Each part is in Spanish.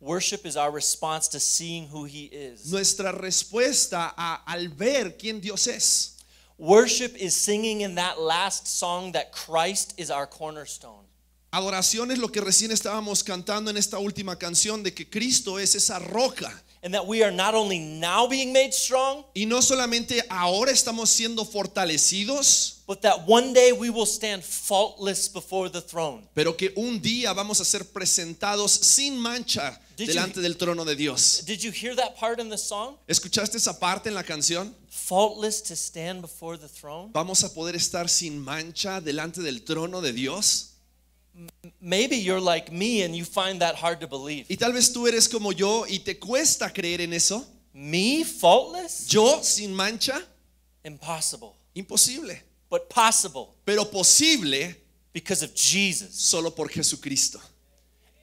Worship is our response to seeing who He is. Nuestra respuesta a- al ver quién Dios es. Worship is singing in that last song that Christ is our cornerstone. Adoración es lo que recién estábamos cantando en esta última canción de que Cristo es esa roca. And that we are not only now being made strong, Y no solamente ahora estamos siendo fortalecidos, but that one day we will stand faultless before the throne. pero que un día vamos a ser presentados sin mancha Did you- delante del trono de Dios. Did you hear that part in the song? ¿Escuchaste esa parte en la canción? Faultless to stand before the throne? Vamos a poder estar sin mancha delante del trono de Dios. Maybe you're like me and you find that hard to believe. Y tal vez tú eres como yo y te cuesta creer en eso. Me, faultless? Yo sin mancha, Impossible. imposible. But possible Pero posible because of Jesus. solo por Jesucristo.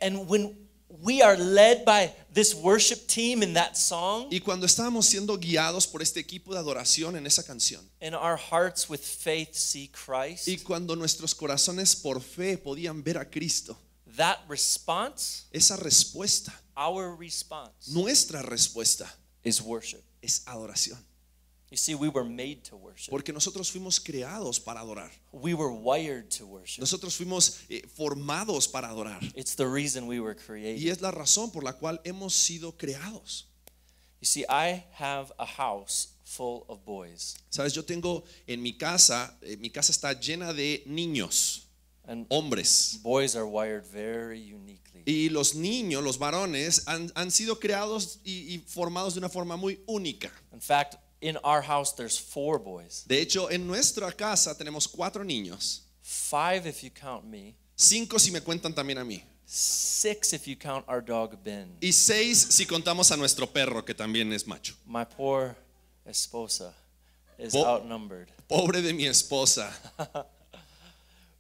And when we are led by this worship team in that song, Y cuando estábamos siendo guiados por este equipo de adoración en esa canción, and our hearts with faith see Christ, y cuando nuestros corazones por fe podían ver a Cristo, that response, esa respuesta, our response, nuestra respuesta is worship. es adoración. You see, we were made to worship. Porque nosotros fuimos creados para adorar. We were wired to worship. Nosotros fuimos eh, formados para adorar. It's the reason we were Y created. es la razón por la cual hemos sido creados. You see, I have a house full of boys. Sabes, yo tengo en mi casa, eh, mi casa está llena de niños, And hombres. boys are wired very uniquely. Y los niños, los varones, han, han sido creados y, y formados de una forma muy única. In fact, in our house, there's four boys. De hecho, en nuestra casa tenemos cuatro niños. Five if you count me. Cinco si me cuentan también a mí. Six if you count our dog Ben. Y seis si contamos a nuestro perro, que también es macho. My poor esposa is Po- outnumbered. Pobre de mi esposa.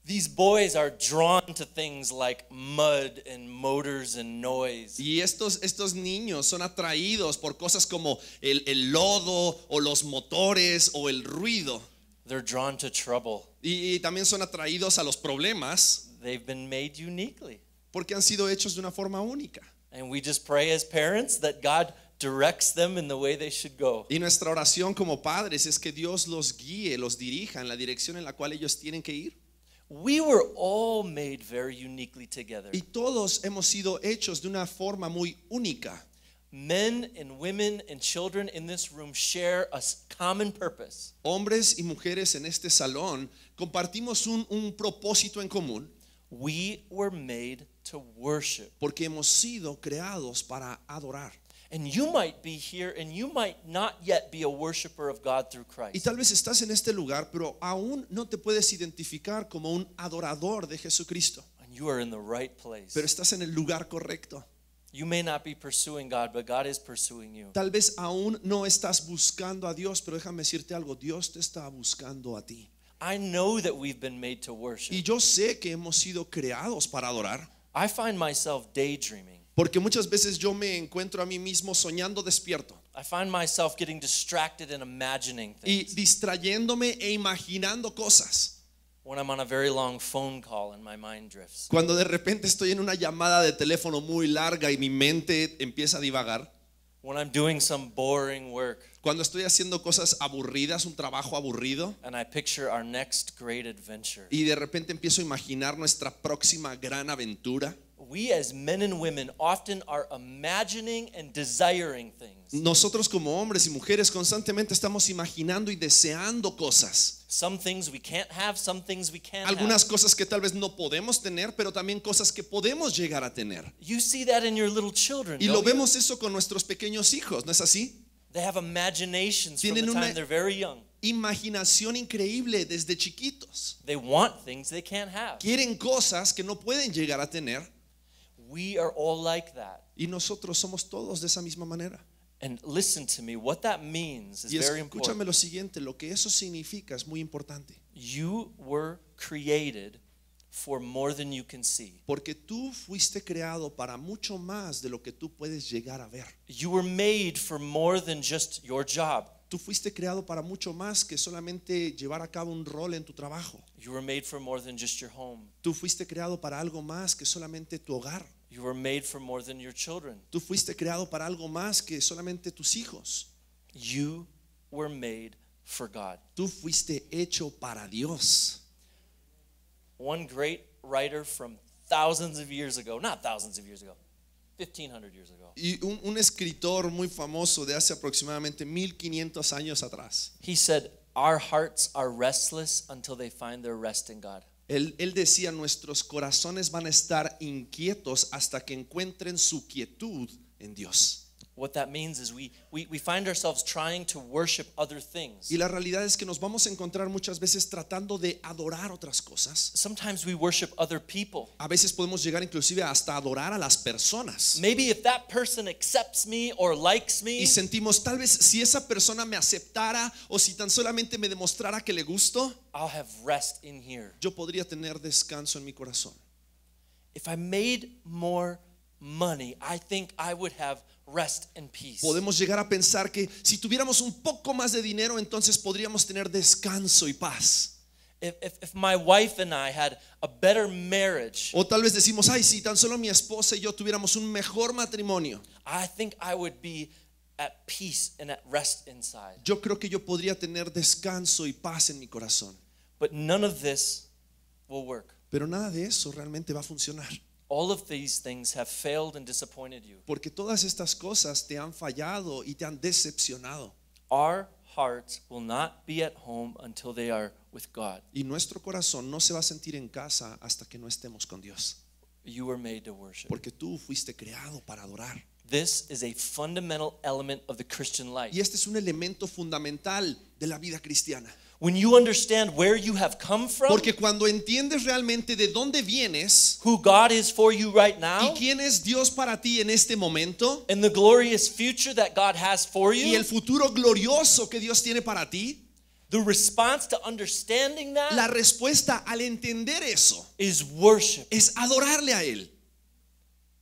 These boys are drawn to things like mud and motors and noise. Y estos, estos niños son atraídos por cosas como el, el lodo o los motores o el ruido. They're drawn to trouble. Y, y también son atraídos a los problemas They've been made uniquely. porque han sido hechos de una forma única. And we just pray as parents that God directs them in the way they should go. Y nuestra oración como padres es que Dios los guíe, los dirija en la dirección en la cual ellos tienen que ir. We were all made very uniquely together. Y todos hemos sido hechos de una forma muy única. Men and women and children in this room share a common purpose. Hombres y mujeres en este salón compartimos un, un propósito en común We were made to worship. porque hemos sido creados para adorar. And you might be here and you might not yet be a worshiper of God through Y Christ. tal vez estás en este lugar, pero aún no te puedes identificar como un adorador de Jesucristo. And you are in the right place. Pero estás en el lugar correcto. You may not be pursuing God, but God is pursuing you. Tal vez aún no estás buscando a Dios, pero déjame decirte algo, Dios te está buscando a ti. I know that we've been made to Y worship. yo sé que hemos sido creados para adorar, I find myself daydreaming. Porque muchas veces yo me encuentro a mí mismo soñando despierto I find myself getting distracted and imagining y things distrayéndome e imaginando cosas. when I'm on a very long phone call and my mind drifts. Cuando de repente estoy en una llamada de teléfono muy larga y mi mente empieza a divagar. When I'm doing some boring work Cuando estoy haciendo cosas aburridas, un trabajo aburrido, and I picture our next great adventure. y de repente empiezo a imaginar nuestra próxima gran aventura. We as men and women often are imagining and desiring things. Nosotros como hombres y mujeres constantemente estamos imaginando y deseando cosas. Some things we can't have, some things we can Algunas have. cosas que tal vez no podemos tener, pero también cosas que podemos llegar a tener. You see that in your little children. Y lo you? vemos eso con nuestros pequeños hijos, ¿no es así? They have imaginations from the Tienen time they're very young. Imaginación increíble desde chiquitos. They want things they can't have. Quieren cosas que no pueden llegar a tener We are all like that. y nosotros somos todos de esa misma manera. And listen to me, what that means is Y very escúchame important. lo siguiente, lo que eso significa es muy importante. You were created for more than you can see. Porque tú fuiste creado para mucho más de lo que tú puedes llegar a ver. You were made for more than just your job. Tú fuiste creado para mucho más que solamente llevar a cabo un rol en tu trabajo. You were made for more than just your home. Tú fuiste creado para algo más que solamente tu hogar. You were made for more than your children. Tú fuiste creado para algo más que solamente tus hijos. You were made for God. Tú fuiste hecho para Dios. One great writer from thousands of years ago, not thousands of years ago, 1500 years ago, Y un, un escritor muy famoso de hace aproximadamente 1500 años atrás, he said, Our hearts are restless until they find their rest in God. él, él decía, nuestros corazones van a estar inquietos hasta que encuentren su quietud en Dios. What that means is we, we, we find ourselves trying to worship other things. Y la realidad es que nos vamos a encontrar muchas veces tratando de adorar otras cosas. Sometimes we worship other people. A veces podemos llegar inclusive hasta adorar a las personas. Maybe if that person accepts me or likes me, Y sentimos, tal vez si esa persona me aceptara o si tan solamente me demostrara que le gusto, I'll have rest in here. yo podría tener descanso en mi corazón. If I made more money, I think I would have rest and peace. Podemos llegar a pensar que si tuviéramos un poco más de dinero, entonces podríamos tener descanso y paz. If, if, if my wife and I had a better marriage, O tal vez decimos, ay, si tan solo mi esposa y yo tuviéramos un mejor matrimonio, I think I would be at peace and at rest inside. yo creo que yo podría tener descanso y paz en mi corazón. But none of this will work. Pero nada de eso realmente va a funcionar. All of these things have failed and disappointed you. Porque todas estas cosas te han fallado y te han decepcionado. Our hearts will not be at home until they are with God. Y nuestro corazón no se va a sentir en casa hasta que no estemos con Dios. You were made to worship. Porque tú fuiste creado para adorar. This is a fundamental element of the Christian life. Y este es un elemento fundamental de la vida cristiana. When you understand where you have come from, Porque cuando entiendes realmente de dónde vienes who God is for you right y now, quién es Dios para ti en este momento and the glorious future that God has for y you, el futuro glorioso que Dios tiene para ti, the response to understanding that la respuesta al entender eso is worship. es adorarle a Él.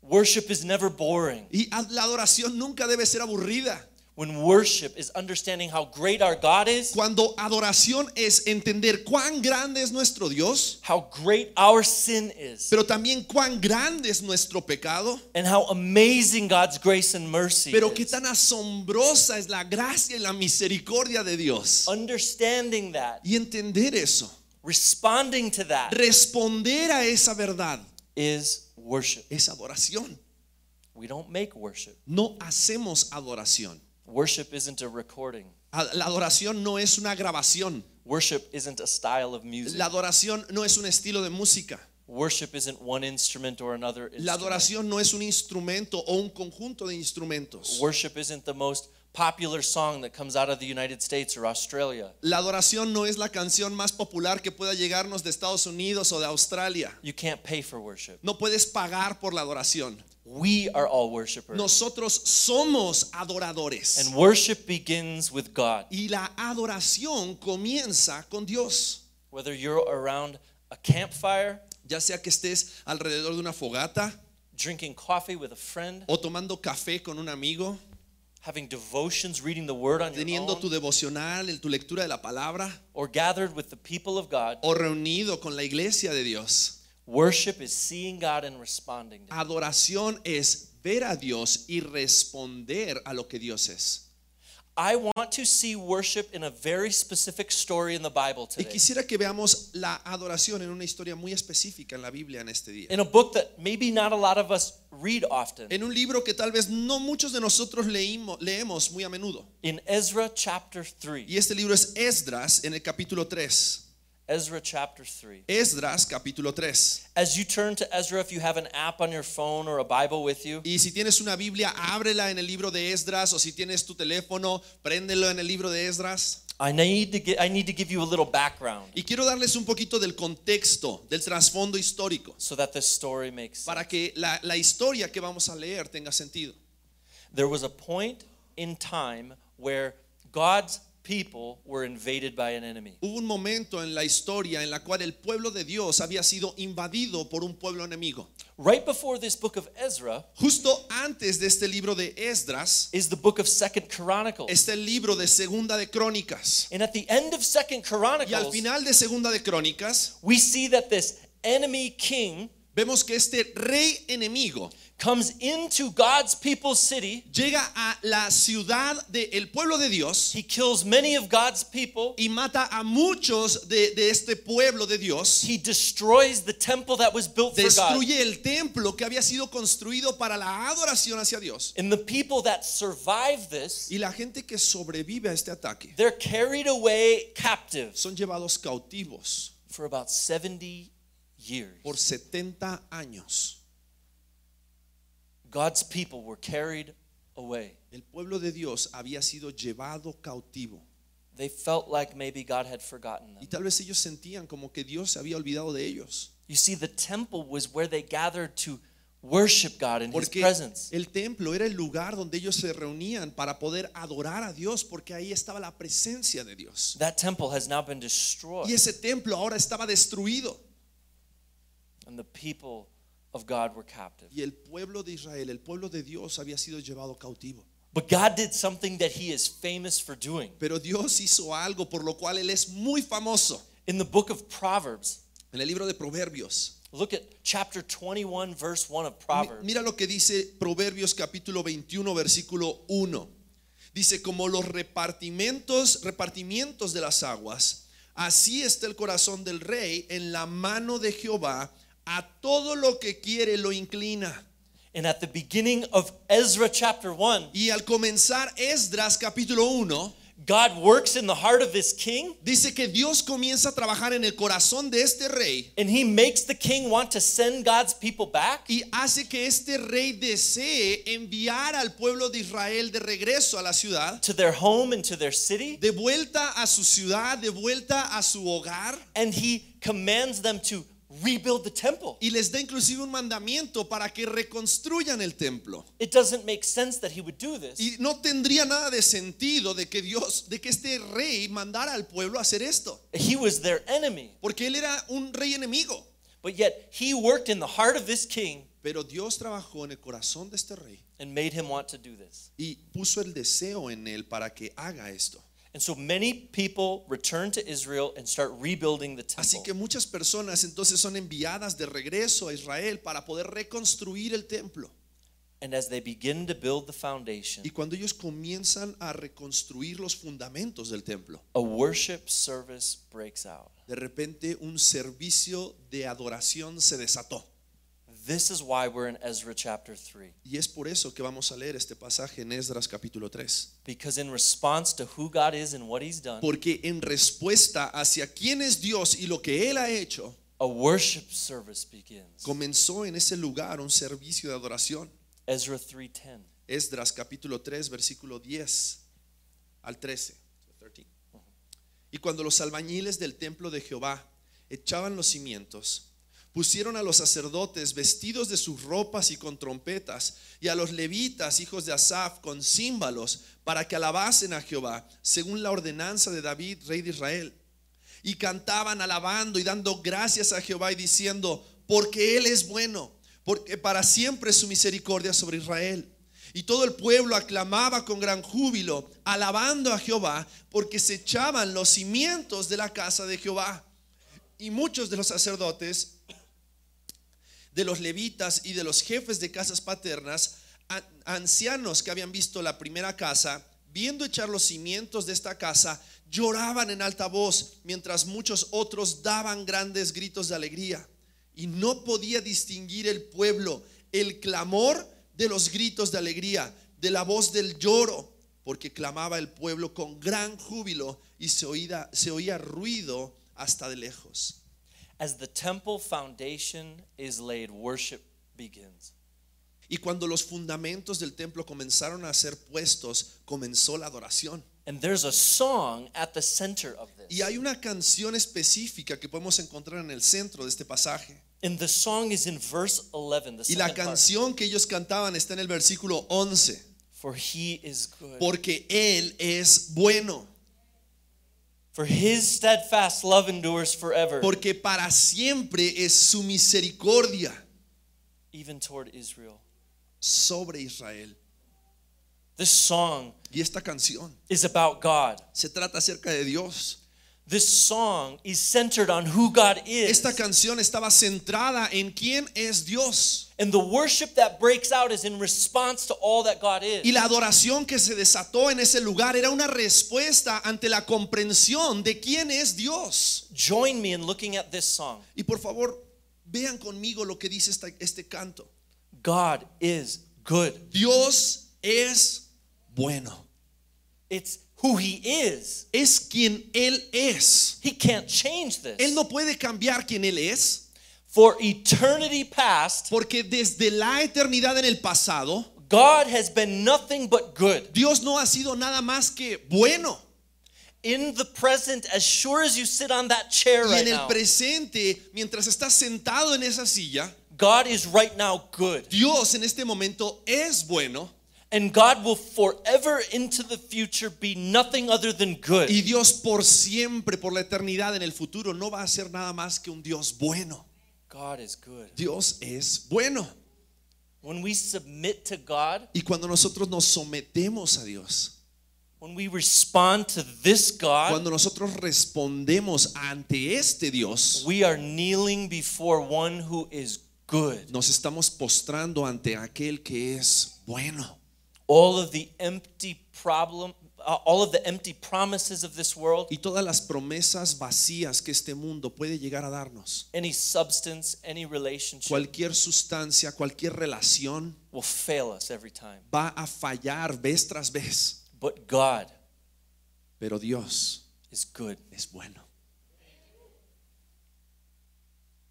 Worship is never boring. Y la adoración nunca debe ser aburrida. When worship is understanding how great our God is, Cuando adoración es entender cuán grande es nuestro Dios, how great our sin is, pero también cuán grande es nuestro pecado, and how amazing God's grace and mercy pero qué tan asombrosa es la gracia y la misericordia de Dios. Understanding that, Y entender eso, responding to that responder a esa verdad, is worship. es adoración. We don't make worship. No hacemos adoración. Worship isn't a recording. La adoración no es una grabación. Worship isn't a style of music. La adoración no es un estilo de música. Worship isn't one instrument or another La adoración no es un instrumento o un conjunto de instrumentos. Worship isn't the most popular song that comes out of the United States or Australia. La adoración no es la canción más popular que pueda llegarnos de Estados Unidos o de Australia. You can't pay for worship. No puedes pagar por la adoración. We are all worshipers. Nosotros somos adoradores. And worship begins with God. Y la adoración comienza con Dios. Whether you're around a campfire, Ya sea que estés alrededor de una fogata drinking coffee with a friend, o tomando café con un amigo, having devotions, reading the word on your teniendo tu own, devocional, el- tu lectura de la palabra or gathered with the people of God, o reunido con la iglesia de Dios. worship is seeing God and responding to. Adoración es ver a Dios y responder a lo que Dios es. I want to see worship in a very specific story in the Bible Y today. quisiera que veamos la adoración en una historia muy específica en la Biblia en este día. In a book that maybe not a lot of us read often. En un libro que tal vez no muchos de nosotros leímos, leemos muy a menudo. In Ezra chapter 3. Y este libro es Esdras en el capítulo 3. Ezra chapter 3. Esdras capítulo 3. As you turn to Ezra, if you have an app on your phone or a Bible with you, Y si tienes una Biblia, ábrela en el libro de Esdras o si tienes tu teléfono, préndelo en el libro de Esdras. I need to get, I need to give you a little background Y quiero darles un poquito del contexto, del trasfondo histórico, so that this story makes sense. para que la, la historia que vamos a leer tenga sentido. There was a point in time where God's people were invaded by an enemy. Hubo un momento en la historia en la cual el pueblo de Dios había sido invadido por un pueblo enemigo. Right before this book of Ezra Justo antes de este libro de Esdras is the book of Second Chronicles. está el libro de Segunda de Crónicas. And at the end of Second Y al Chronicles, final de Segunda de Crónicas we see that this enemy king vemos que este rey enemigo comes into God's people's city. llega a la ciudad del pueblo de Dios He kills many of God's people. y mata a muchos de, de este pueblo de Dios. He destroys the temple that was built for God. Destruye el templo que había sido construido para la adoración hacia Dios. And the people that survive this, Y la gente que sobrevive a este ataque they're carried away captive son llevados cautivos for about 70 years. por 70 años. God's people were carried away. El pueblo de Dios había sido llevado cautivo. They felt like maybe God had forgotten Y them. tal vez ellos sentían como que Dios se había olvidado de ellos. You see, the temple was where they gathered to worship God in His Porque presence. el templo era el lugar donde ellos se reunían para poder adorar a Dios, porque ahí estaba la presencia de Dios. That temple has now been destroyed, Y ese templo ahora estaba destruido. And the people of God were captive. Y el pueblo de Israel, el pueblo de Dios había sido llevado cautivo. But God did something that He is famous for doing. Pero Dios hizo algo por lo cual Él es muy famoso. In the book of Proverbs, En el libro de Proverbios. look at chapter 21, verse 1 of Proverbs. Mira lo que dice Proverbios capítulo 21, versículo 1. Dice, como los repartimientos, repartimientos de las aguas, así está el corazón del rey en la mano de Jehová, a todo lo que quiere lo inclina. And at the beginning of Ezra chapter 1, Y al comenzar Esdras capítulo 1, God works in the heart of this king dice que Dios comienza a trabajar en el corazón de este rey and he makes the king want to send God's people back. y hace que este rey desee enviar al pueblo de Israel de regreso a la ciudad, to their home and to their city, de vuelta a su ciudad, de vuelta a su hogar. and he commands them to rebuild the temple. Y les da inclusive un mandamiento para que reconstruyan el templo. It doesn't make sense that he would do this Y no tendría nada de sentido de que Dios, de que este rey mandara al pueblo a hacer esto, he was their enemy, porque él era un rey enemigo. but yet he worked in the heart of this king Pero Dios trabajó en el corazón de este rey and made him want to do this. y puso el deseo en él para que haga esto. And so many people return to Israel and start rebuilding the Así que temple. muchas personas entonces son enviadas de regreso a Israel para poder reconstruir el templo. And as they begin to build the foundation, Y cuando ellos comienzan a reconstruir los fundamentos del templo, a worship service breaks out. de repente un servicio de adoración se desató. This is why we're in Ezra chapter 3. Y es por eso que vamos a leer este pasaje en Esdras capítulo 3. Because in response to who God is and what he's done, Porque en respuesta hacia quién es Dios y lo que Él ha hecho, a worship service begins. comenzó en ese lugar un servicio de adoración. Ezra 3:10. Esdras capítulo 3, versículo 10 al 13. 13. Y cuando los albañiles del templo de Jehová echaban los cimientos, pusieron a los sacerdotes vestidos de sus ropas y con trompetas, y a los levitas, hijos de Asaf, con címbalos, para que alabasen a Jehová, según la ordenanza de David, rey de Israel. Y cantaban alabando y dando gracias a Jehová y diciendo, porque Él es bueno, porque para siempre es su misericordia sobre Israel. Y todo el pueblo aclamaba con gran júbilo, alabando a Jehová, porque se echaban los cimientos de la casa de Jehová. Y muchos de los sacerdotes, de los levitas y de los jefes de casas paternas, ancianos que habían visto la primera casa, viendo echar los cimientos de esta casa, lloraban en alta voz, mientras muchos otros daban grandes gritos de alegría. Y no podía distinguir el pueblo el clamor de los gritos de alegría, de la voz del lloro, porque clamaba el pueblo con gran júbilo y se oía, se oía ruido hasta de lejos. As the temple foundation is laid, worship begins. Y cuando los fundamentos del templo comenzaron a ser puestos, comenzó la adoración. And there's a song at the center of this. Y hay una canción específica que podemos encontrar en el centro de este pasaje. And the song is in verse 11, the Y la part. canción que ellos cantaban está en el versículo 11. For he is good. Porque Él es bueno. For his steadfast love endures forever, Porque para siempre es su misericordia even toward Israel. sobre Israel. This song Y esta canción is about God. se trata acerca de Dios. This song is centered on who God is. Esta canción estaba centrada en quién es Dios. And the worship that breaks out is in response to all that God is. Y la adoración que se desató en ese lugar era una respuesta ante la comprensión de quién es Dios. Join me in looking at this song. Y por favor, vean conmigo lo que dice esta- este canto. God is good. Dios es bueno. It's who He is. Es quien Él es. He can't change this. Él no puede cambiar quien Él es, For eternity past, porque desde la eternidad en el pasado, God has been nothing but good. Dios no ha sido nada más que bueno. In the present, as sure as you sit on that chair Y right en el now, presente, mientras estás sentado en esa silla, God is right now good. Dios en este momento es bueno And God will forever into the future be nothing other than good. y Dios por siempre, por la eternidad en el futuro, no va a ser nada más que un Dios bueno. God is good. Dios es bueno. When we submit to God, Y cuando nosotros nos sometemos a Dios, when we respond to this God, cuando nosotros respondemos ante este Dios, we are kneeling before one who is good. nos estamos postrando ante aquel que es bueno. All of the empty problem, uh, all of the empty promises of this world, Y todas las promesas vacías que este mundo puede llegar a darnos, any substance, any relationship cualquier sustancia, cualquier relación, will fail us every time. va a fallar vez tras vez. But God Pero Dios is good. es bueno.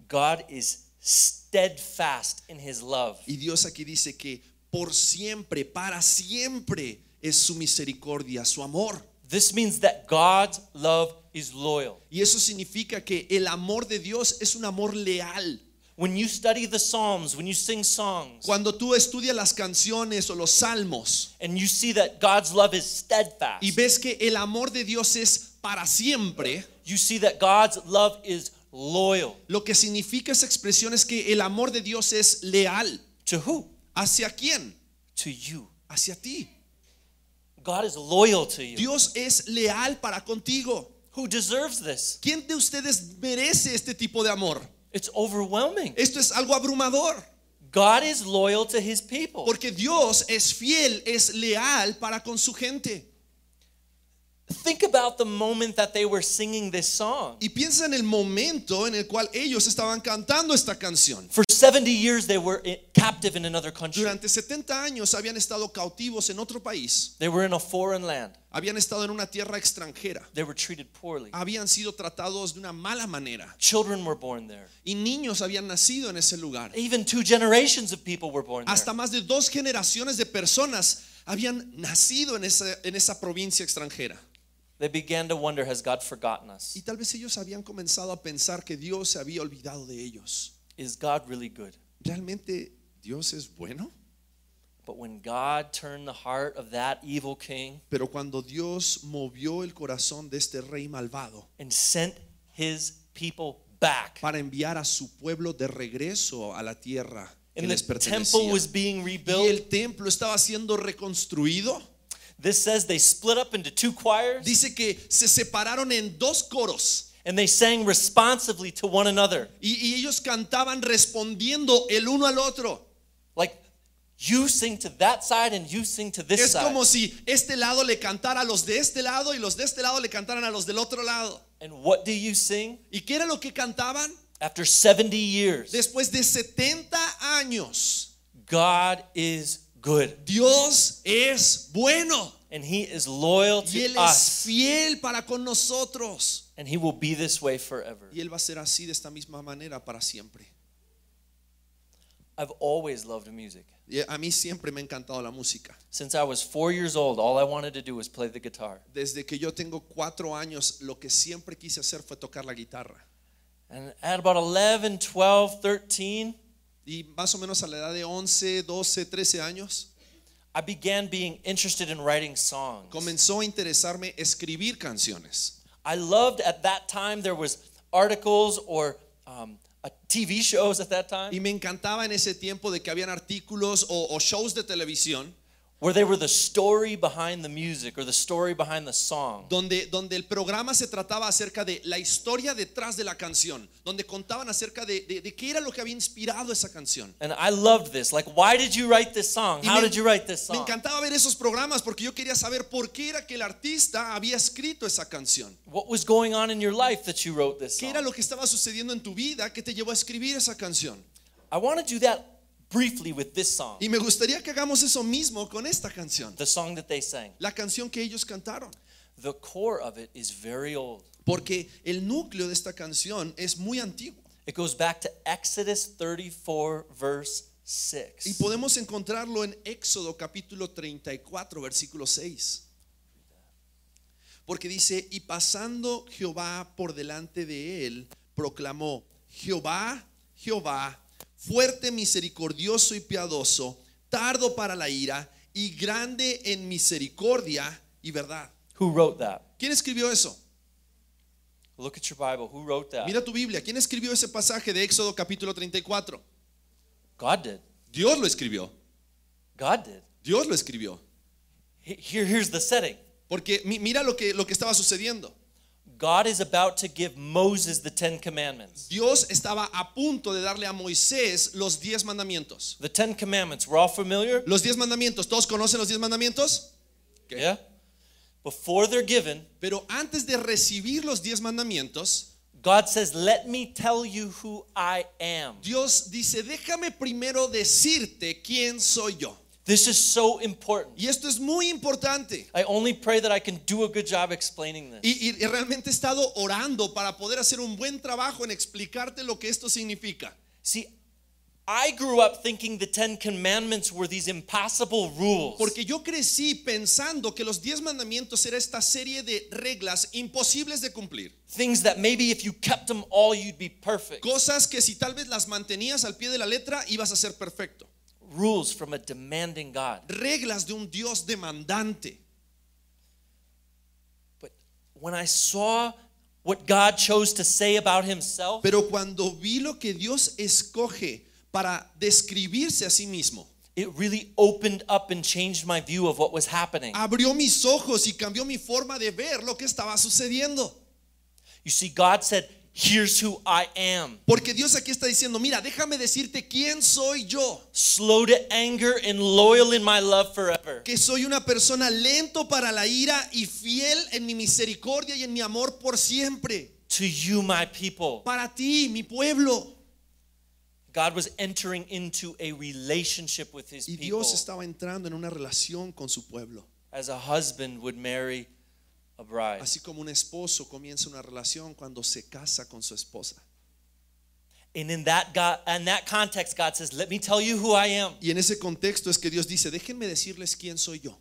God is steadfast in his love. Y Dios aquí dice que por siempre, para siempre es su misericordia, su amor. This means that God's love is loyal. Y eso significa que el amor de Dios es un amor leal. When you study the Psalms, when you sing songs, Cuando tú estudias las canciones o los salmos and you see that God's love is steadfast, y ves que el amor de Dios es para siempre, you see that God's love is loyal. lo que significa esa expresión es que el amor de Dios es leal. To who? ¿Hacia quién? To you. Hacia ti. God is loyal to you. Dios es leal para contigo. Who deserves this? ¿Quién de ustedes merece este tipo de amor? It's overwhelming. Esto es algo abrumador. God is loyal to his people. Porque Dios es fiel, es leal para con su gente. Think about the moment that they were singing this song. Y piensa en el momento en el cual ellos estaban cantando esta canción. For 70 years, they were captive in another country. Durante 70 años habían estado cautivos en otro país, They were in a foreign land. habían estado en una tierra extranjera, They were treated poorly. habían sido tratados de una mala manera Children were born there. y niños habían nacido en ese lugar. Even two generations of people were born Hasta there. más de dos generaciones de personas habían nacido en esa, en esa provincia extranjera. They began to wonder, has God forgotten us? Y tal vez ellos habían comenzado a pensar que Dios se había olvidado de ellos. Is God really good? ¿Realmente Dios es bueno? But when God turned the heart of that evil king Pero cuando Dios movió el corazón de este rey malvado and sent his people back, para enviar a su pueblo de regreso a la tierra que and les the temple pertenecía, was being y rebuilt, el templo estaba siendo reconstruido, this says they split up into two choirs dice que se separaron en dos coros and they sang responsively to one another. y, y ellos cantaban respondiendo el uno al otro. Like you sing to that side and you sing to this Es side. como si este lado le cantara a los de este lado y los de este lado le cantaran a los del otro lado. And what do you sing? ¿Y qué era lo que cantaban? After 70 years, Después de 70 años, God is good Dios es bueno and he is loyal y Él es fiel para con nosotros. and he will be this way forever. Y Él va a ser así de esta misma manera para siempre. I've always loved music. Y a mí siempre me ha encantado la música. Since I was four years old, all I wanted to do was play the guitar. Desde que yo tengo cuatro años, lo que siempre quise hacer fue tocar la guitarra. And at about 11, 12, 13, Y más o menos a la edad de 11, 12, 13 años, I began being interested in writing songs. comenzó a interesarme escribir canciones. I loved at that time there was articles or um, uh, TV shows at that time Y me encantaba en ese tiempo de que habían artículos o, o shows de televisión where they were the story behind the music or the story behind the song. donde, donde el programa se trataba acerca de la historia detrás de la canción, donde contaban acerca de, de- de qué era lo que había inspirado esa canción. And I loved this. Like, why did you write this song? Y How me- did you write this Me song? encantaba ver esos programas porque yo quería saber por qué era que el artista había escrito esa canción. What was going on in your life that you wrote this ¿Qué song? era lo que estaba sucediendo en tu vida que te llevó a escribir esa canción? I want to do that briefly with this song, Y me gustaría que hagamos eso mismo con esta canción, the song that they sang. la canción que ellos cantaron. The core of it is very old. Porque el núcleo de esta canción es muy antiguo. It goes back to Exodus 34, verse Y 6. podemos encontrarlo en Éxodo capítulo 34, versículo 6. Porque dice, y pasando Jehová por delante de él, proclamó, Jehová, Jehová, fuerte, misericordioso y piadoso, tardo para la ira y grande en misericordia y verdad. Who wrote that? ¿Quién escribió eso? Look at your Bible. Who wrote that? Mira tu Biblia. ¿Quién escribió ese pasaje de Éxodo capítulo 34? God did. Dios lo escribió. God did. Dios lo escribió. He- Here, here's the setting. Porque mi- mira lo que, lo que estaba sucediendo. God is about to give Moses the Ten Commandments. Dios estaba a punto de darle a Moisés los diez mandamientos. The Ten Commandments, we're all familiar? Los diez mandamientos, ¿todos conocen los diez mandamientos? Yeah? Before they're given, Pero antes de recibir los diez mandamientos, God says, Let me tell you who I am. Dios dice, déjame primero decirte quién soy yo. This is so important. Y esto es muy importante. I only pray that I can do a good job explaining this. Y, y realmente he estado orando para poder hacer un buen trabajo en explicarte lo que esto significa. See, I grew up thinking the Ten Commandments were these impossible rules. Porque yo crecí pensando que los diez mandamientos era esta serie de reglas imposibles de cumplir. Things that maybe if you kept them all, you'd be perfect. Cosas que si tal vez las mantenías al pie de la letra, ibas a ser perfecto. Rules from a demanding God. Reglas de un Dios demandante. But when I saw what God chose to say about himself, Pero cuando vi lo que Dios escoge para describirse a sí mismo, it really opened up and changed my view of what was happening. abrió mis ojos y cambió mi forma de ver lo que estaba sucediendo. You see, God said, Here's who I am. Porque Dios aquí está diciendo, mira, déjame decirte quién soy yo. Slow to anger and loyal in my love forever. Que soy una persona lento para la ira y fiel en mi misericordia y en mi amor por siempre. To you, my people. Para ti, mi pueblo. God was entering into a relationship with his Y people Dios estaba entrando en una relación con su pueblo. as a husband would marry. Así como un esposo comienza una relación cuando se casa con su esposa. And in that God, in that context, God says, Let me tell you who I am. Y en ese contexto es que Dios dice, déjenme decirles quién soy yo.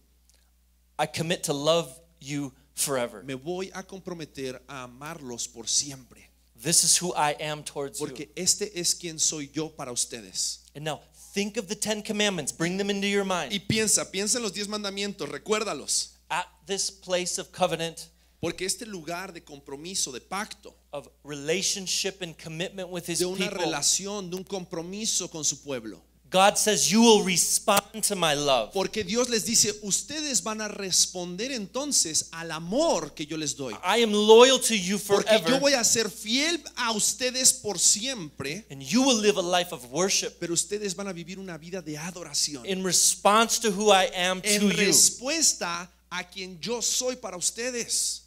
I commit to love you forever. Me voy a comprometer a amarlos por siempre. This is who I am towards you. Porque este es quien soy yo para ustedes. And now think of the Ten Commandments, bring them into your mind. Y piensa, piensa en los diez mandamientos, recuérdalos. At this place of covenant, Porque este lugar de compromiso, de pacto, of relationship and commitment with his de una people, relación, de un compromiso con su pueblo. God says, You will respond to my love. Porque Dios les dice, ustedes van a responder entonces al amor que yo les doy. I am loyal to you Porque yo forever, voy a ser fiel a ustedes por siempre, and you will live a life of worship pero ustedes van a vivir una vida de adoración. in response to who I am En to you. respuesta a quien yo soy para ustedes.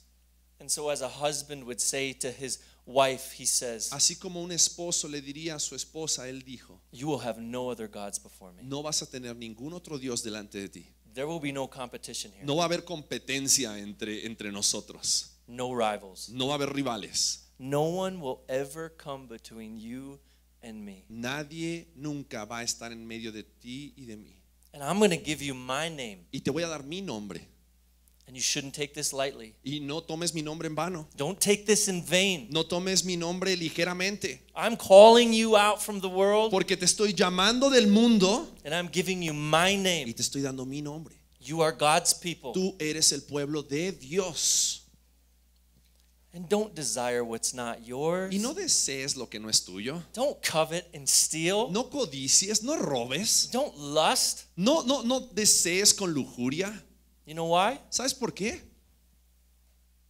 And so, as a husband would say to his wife, he says, Así como un esposo le diría a su esposa, él dijo, You will have no other gods before me. no vas a tener ningún otro Dios delante de ti. There will be no competition here, No va a haber competencia entre, entre nosotros. no rivals. No va a haber rivales. No one will ever come between you and me. Nadie nunca va a estar en medio de ti y de mí. And I'm going to give you my name, Y te voy a dar mi nombre. And you shouldn't take this lightly. Y no tomes mi nombre en vano. Don't take this in vain. No tomes mi nombre ligeramente. I'm calling you out from the world, Porque te estoy llamando del mundo and I'm giving you my y name. te estoy dando mi nombre. You are God's people. Tú eres el pueblo de Dios. And don't desire what's not yours. Y no desees lo que no es tuyo. Don't covet and steal. No codicies, no robes. Don't lust. No, no, no desees con lujuria. You know why? ¿Sabes por qué?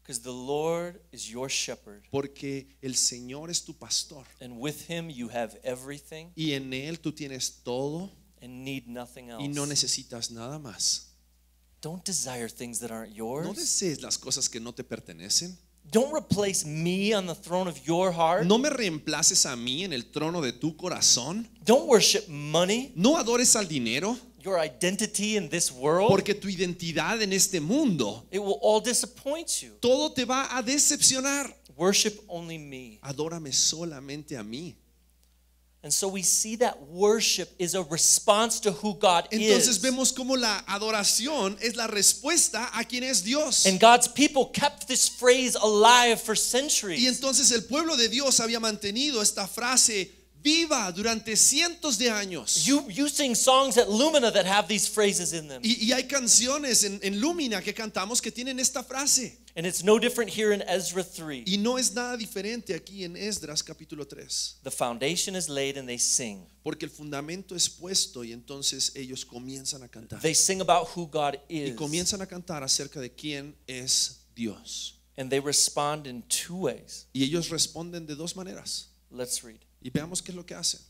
Because the Lord is your shepherd, Porque el Señor es tu pastor. and with him you have everything Y en Él tú tienes todo and need nothing else. y no necesitas nada más. Don't desire things that aren't No yours. desees las cosas que no te pertenecen. Don't replace me on the throne of your heart. No me reemplaces a mí en el trono de tu corazón. Don't worship money, No adores al dinero. Your identity in this world. Porque tu identidad en este mundo, It will all disappoint you. todo te va a decepcionar. Worship only me. Adórame solamente a mí. And so we see that worship is a response to who God Entonces is. vemos cómo la adoración es la respuesta a quien es Dios. And God's people kept this phrase alive for Y centuries. entonces el pueblo de Dios había mantenido esta frase viva durante cientos de años. You, you sing songs at Lumina that have these phrases in them. Y, y hay canciones en, en Lumina que cantamos que tienen esta frase. And it's no different here in Ezra 3. Y no es nada diferente aquí en Esdras capítulo 3. The foundation is laid and they sing. Porque el fundamento es puesto y entonces ellos comienzan a cantar. They sing about who God Y is. comienzan a cantar acerca de quién es Dios. And they respond in two ways. Y ellos responden de dos maneras. Let's read. Y veamos qué es lo que hacen.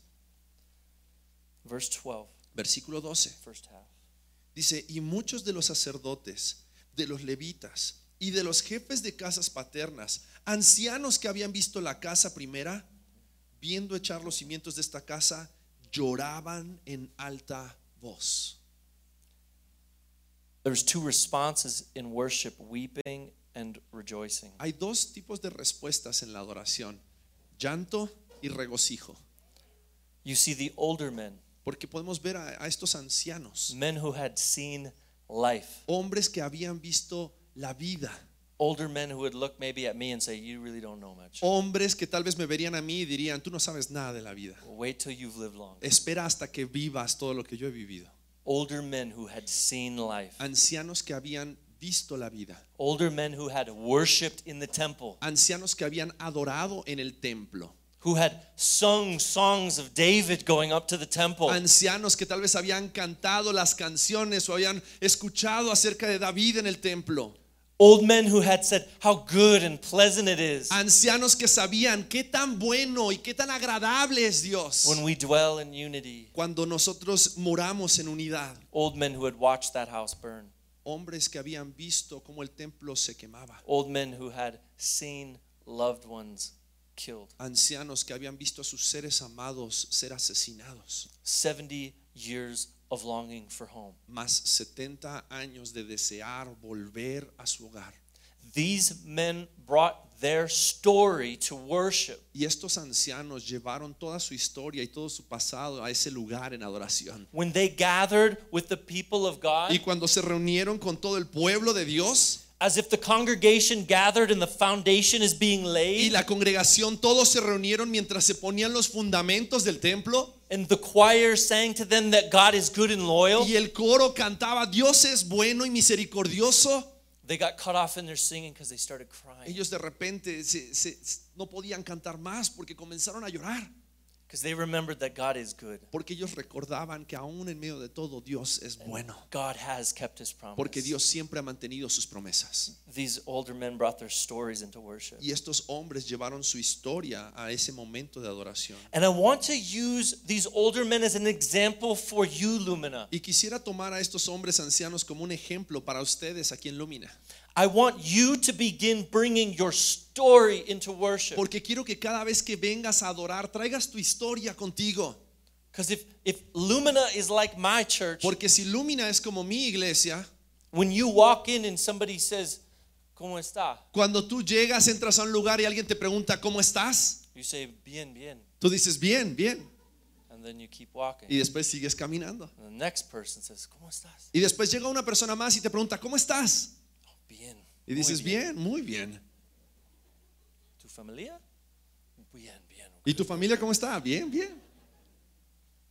Verse 12, Versículo 12. first half. Dice, y muchos de los sacerdotes, de los levitas y de los jefes de casas paternas, ancianos que habían visto la casa primera, viendo echar los cimientos de esta casa, lloraban en alta voz. There's two responses in worship weeping and rejoicing. Hay dos tipos de respuestas en la adoración, llanto y regocijo, You see the older men, porque podemos ver a, a estos ancianos, men who had seen life, hombres que habían visto la vida, older men who would look maybe at me and say, You really don't know much. hombres que tal vez me verían a mí y dirían, tú no sabes nada de la vida. Wait till you've lived long. Espera hasta que vivas todo lo que yo he vivido. Older men who had seen life, Ancianos que habían visto la vida. older men who had worshiped in the temple, Ancianos que habían adorado en el templo. Who had sung songs of David going up to the temple. Ancianos que tal vez habían cantado las canciones o habían escuchado acerca de David en el templo. Old men who had said how good and pleasant it is Ancianos que sabían qué tan bueno y qué tan agradable es Dios when we dwell in unity. cuando nosotros moramos en unidad. Old men who had watched that house burn. Hombres que habían visto cómo el templo se quemaba. Old men who had seen loved ones killed. Ancianos que habían visto a sus seres amados ser asesinados. 70 years of longing for home. Más 70 años de desear volver a su hogar. These men brought their story to worship. Y estos ancianos llevaron toda su historia y todo su pasado a ese lugar en adoración. When they gathered with the people of God, Y cuando se reunieron con todo el pueblo de Dios as if the congregation gathered and the foundation is being y laid, la congregación, todos se reunieron mientras se ponían los fundamentos del templo and the choir sang to them that God is good and loyal, y el coro cantaba, Dios es bueno y misericordioso. they got cut off in their singing because they started crying. Ellos de repente se- se- no podían cantar más porque comenzaron a llorar. Because they remembered that God is good. Porque ellos recordaban que aún en medio de todo Dios es bueno. God has kept his promise. Porque Dios siempre ha mantenido sus promesas. These older men brought their stories into worship. Y estos hombres llevaron su historia a ese momento de adoración. And I want to use these older men as an example for you, Lumina. Y quisiera tomar a estos hombres ancianos como un ejemplo para ustedes aquí en Lumina. I want you to begin bringing your story into worship. Porque quiero que cada vez que vengas a adorar, traigas tu historia contigo. Because if, if Lumina is like my church, Porque si Lumina es como mi iglesia, when you walk in and somebody says, ¿Cómo está? cuando tú llegas, entras a un lugar y alguien te pregunta, ¿cómo estás? You say, Bien, bien. Tú dices, bien, bien. And then you keep walking. Y después sigues caminando. And the next person says, ¿Cómo estás? Y después llega una persona más y te pregunta, ¿cómo estás? Bien. Y dices, bien, muy bien. ¿Tu familia? Bien, bien. ¿Y tu familia cómo está? Bien, bien.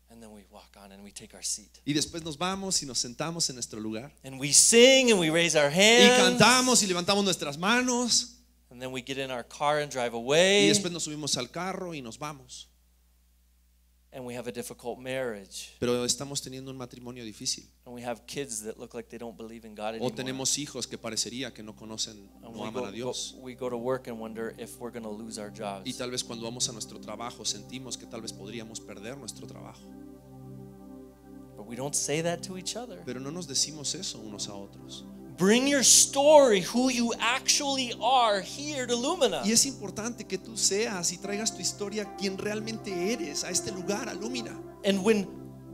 And then we walk on and we take our seat. Y después nos vamos y nos sentamos en nuestro lugar. And we sing and we raise our Y cantamos y levantamos nuestras manos. And then we get in our car and drive Y away. después nos subimos al carro y nos vamos. And we have a difficult marriage. Pero estamos teniendo un matrimonio difícil. And we have kids that look like they don't believe in God O anymore. tenemos hijos que parecería que no conocen, And no we, aman go, a Dios. go- we go to work and wonder if we're going to lose our jobs. Y tal vez cuando vamos a nuestro trabajo sentimos que tal vez podríamos perder nuestro trabajo. But we don't say that to each other. Pero no nos decimos eso unos a otros. Bring your story, who you actually are, here to Lumina. Y es importante que tú seas y traigas tu historia quien realmente eres a este lugar, a Lumina. And when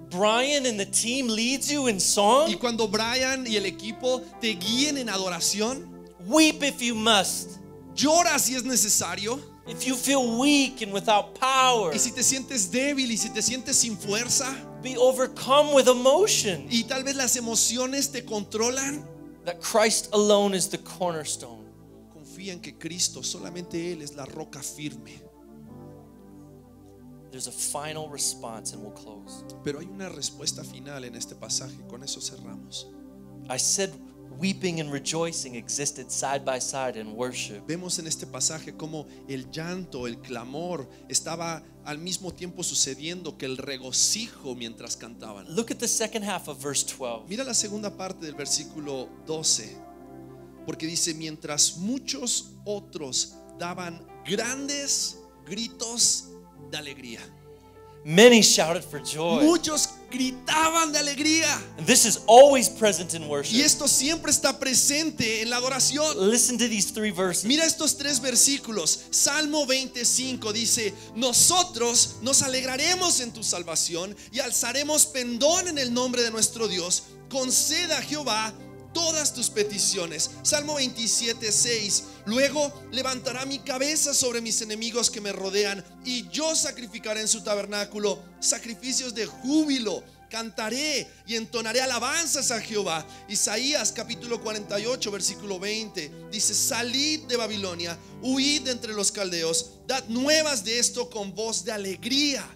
Brian and the team leads you in song, Y cuando Brian y el equipo te guíen en adoración, weep if you must. llora si es necesario. If you feel weak and without power, Y si te sientes débil y si te sientes sin fuerza be overcome with emotion y tal vez las emociones te controlan, that Christ alone is the cornerstone. confía en que Cristo, solamente Él es la roca firme. There's a final response and we'll close. Pero hay una respuesta final en este pasaje, con eso cerramos. I said weeping and rejoicing existed side by side in worship. Vemos en este pasaje cómo el llanto, el clamor estaba al mismo tiempo sucediendo que el regocijo mientras cantaban. Look at the second half of verse 12. Mira la segunda parte del versículo 12, porque dice, mientras muchos otros daban grandes gritos de alegría. Many shouted for joy. Muchos gritaban de alegría. And this is always present in Y worship. esto siempre está presente en la adoración. Listen to these three verses. Mira estos tres versículos. Salmo 25 dice, nosotros nos alegraremos en tu salvación y alzaremos pendón en el nombre de nuestro Dios. Conceda Jehová todas tus peticiones. Salmo 27, 6. Luego levantará mi cabeza sobre mis enemigos que me rodean y yo sacrificaré en su tabernáculo sacrificios de júbilo. Cantaré y entonaré alabanzas a Jehová. Isaías capítulo 48 versículo 20 dice, salid de Babilonia, huid de entre los caldeos, dad nuevas de esto con voz de alegría,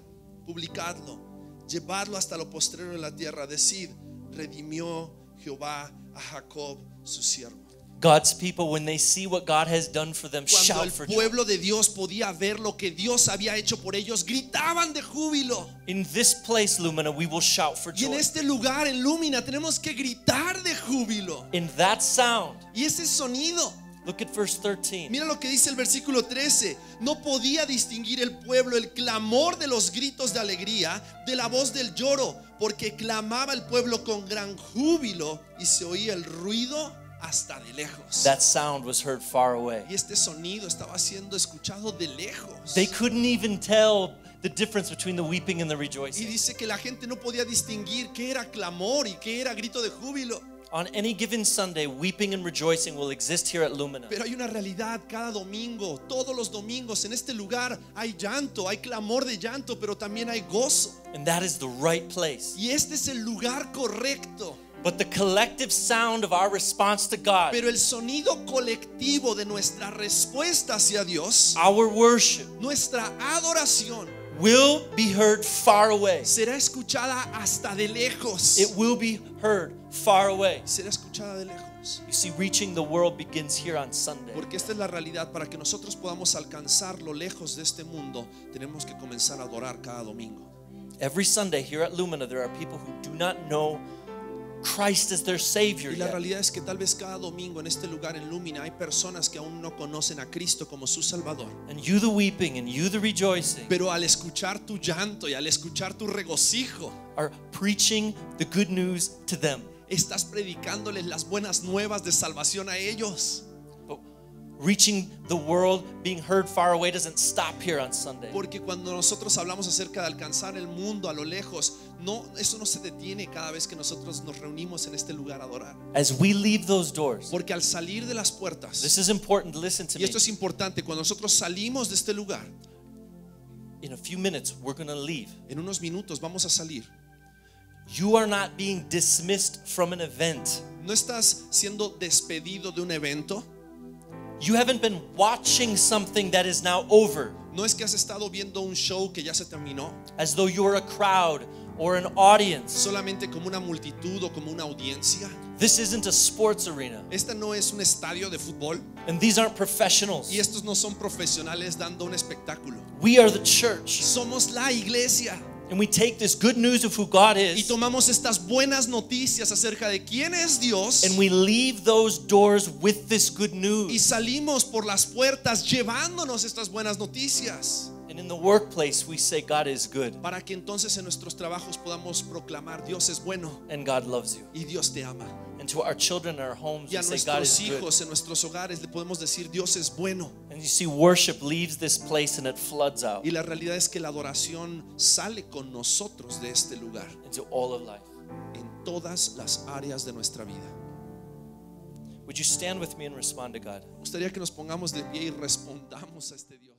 publicadlo, llevadlo hasta lo postrero de la tierra, decid, redimió Jehová a Jacob su siervo. God's people, when they see what God has done for them, Cuando shout el for joy. pueblo de Dios podía ver lo que Dios había hecho por ellos, gritaban de júbilo. In this place, Lumina, we will shout for Y en joy. este lugar, en Lumina, tenemos que gritar de júbilo. In that sound, Y ese sonido, look at verse 13. mira lo que dice el versículo 13, no podía distinguir el pueblo el clamor de los gritos de alegría de la voz del lloro, porque clamaba el pueblo con gran júbilo y se oía el ruido hasta de lejos. That sound was heard far away. Y este sonido estaba siendo escuchado de lejos. They couldn't even tell the difference between the weeping and the Y rejoicing. dice que la gente no podía distinguir qué era clamor y qué era grito de júbilo. On any given Sunday, weeping and rejoicing will exist here at Lumina. Pero hay una realidad cada domingo, todos los domingos en este lugar hay llanto, hay clamor de llanto, pero también hay gozo. And that is the right place. Y este es el lugar correcto. But the collective sound of our response to God, Pero el sonido colectivo de nuestra respuesta hacia Dios, our worship, nuestra adoración, will be heard far away. será escuchada hasta de lejos. It will be heard far away. Será escuchada de lejos. You see, reaching the world begins here on Sunday. Porque esta es la realidad. Para que nosotros podamos alcanzar lo lejos de este mundo, tenemos que comenzar a adorar cada domingo. Every Sunday here at Lumina, there are people who do not know Christ as their Savior Y la realidad es que tal vez cada domingo en este lugar en Lumina hay personas que aún no conocen a Cristo como su Salvador. And you, the weeping, and you, the rejoicing, Pero al escuchar tu llanto y al escuchar tu regocijo, are preaching the good news to them. estás predicándoles las buenas nuevas de salvación a ellos. Reaching the world, being heard far away, doesn't stop here on Sunday. Porque cuando nosotros hablamos acerca de alcanzar el mundo a lo lejos, no, eso no se detiene cada vez que nosotros nos reunimos en este lugar a adorar. As we leave those doors, Porque al salir de las puertas, this is important. Listen to y me. esto es importante, cuando nosotros salimos de este lugar, In a few minutes, we're going to leave. en unos minutos vamos a salir. You are not being dismissed from an event. No estás siendo despedido de un evento. You haven't been watching something that is now over, No es que has estado viendo un show que ya se terminó, as though you're a crowd or an audience. solamente como una multitud o como una audiencia. This isn't a sports arena. Esta no es un estadio de fútbol And these aren't professionals. y estos no son profesionales dando un espectáculo. We are the church. Somos la iglesia And we take this good news of who God y is tomamos estas buenas noticias acerca de quién es Dios and we leave those doors with this good y news. salimos por las puertas llevándonos estas buenas noticias And in the workplace, we say God is good para que entonces en nuestros trabajos podamos proclamar Dios es bueno and God loves you. y Dios te ama. And to our children our homes, Y we a say God is good. hijos en nuestros hogares le podemos decir Dios es bueno. And you see, worship leaves this place and it floods out Y la realidad es que la adoración sale con nosotros de este lugar into all of life. en todas las áreas de nuestra vida. Would you stand with me and respond to God? Me gustaría que nos pongamos de pie y respondamos a este Dios.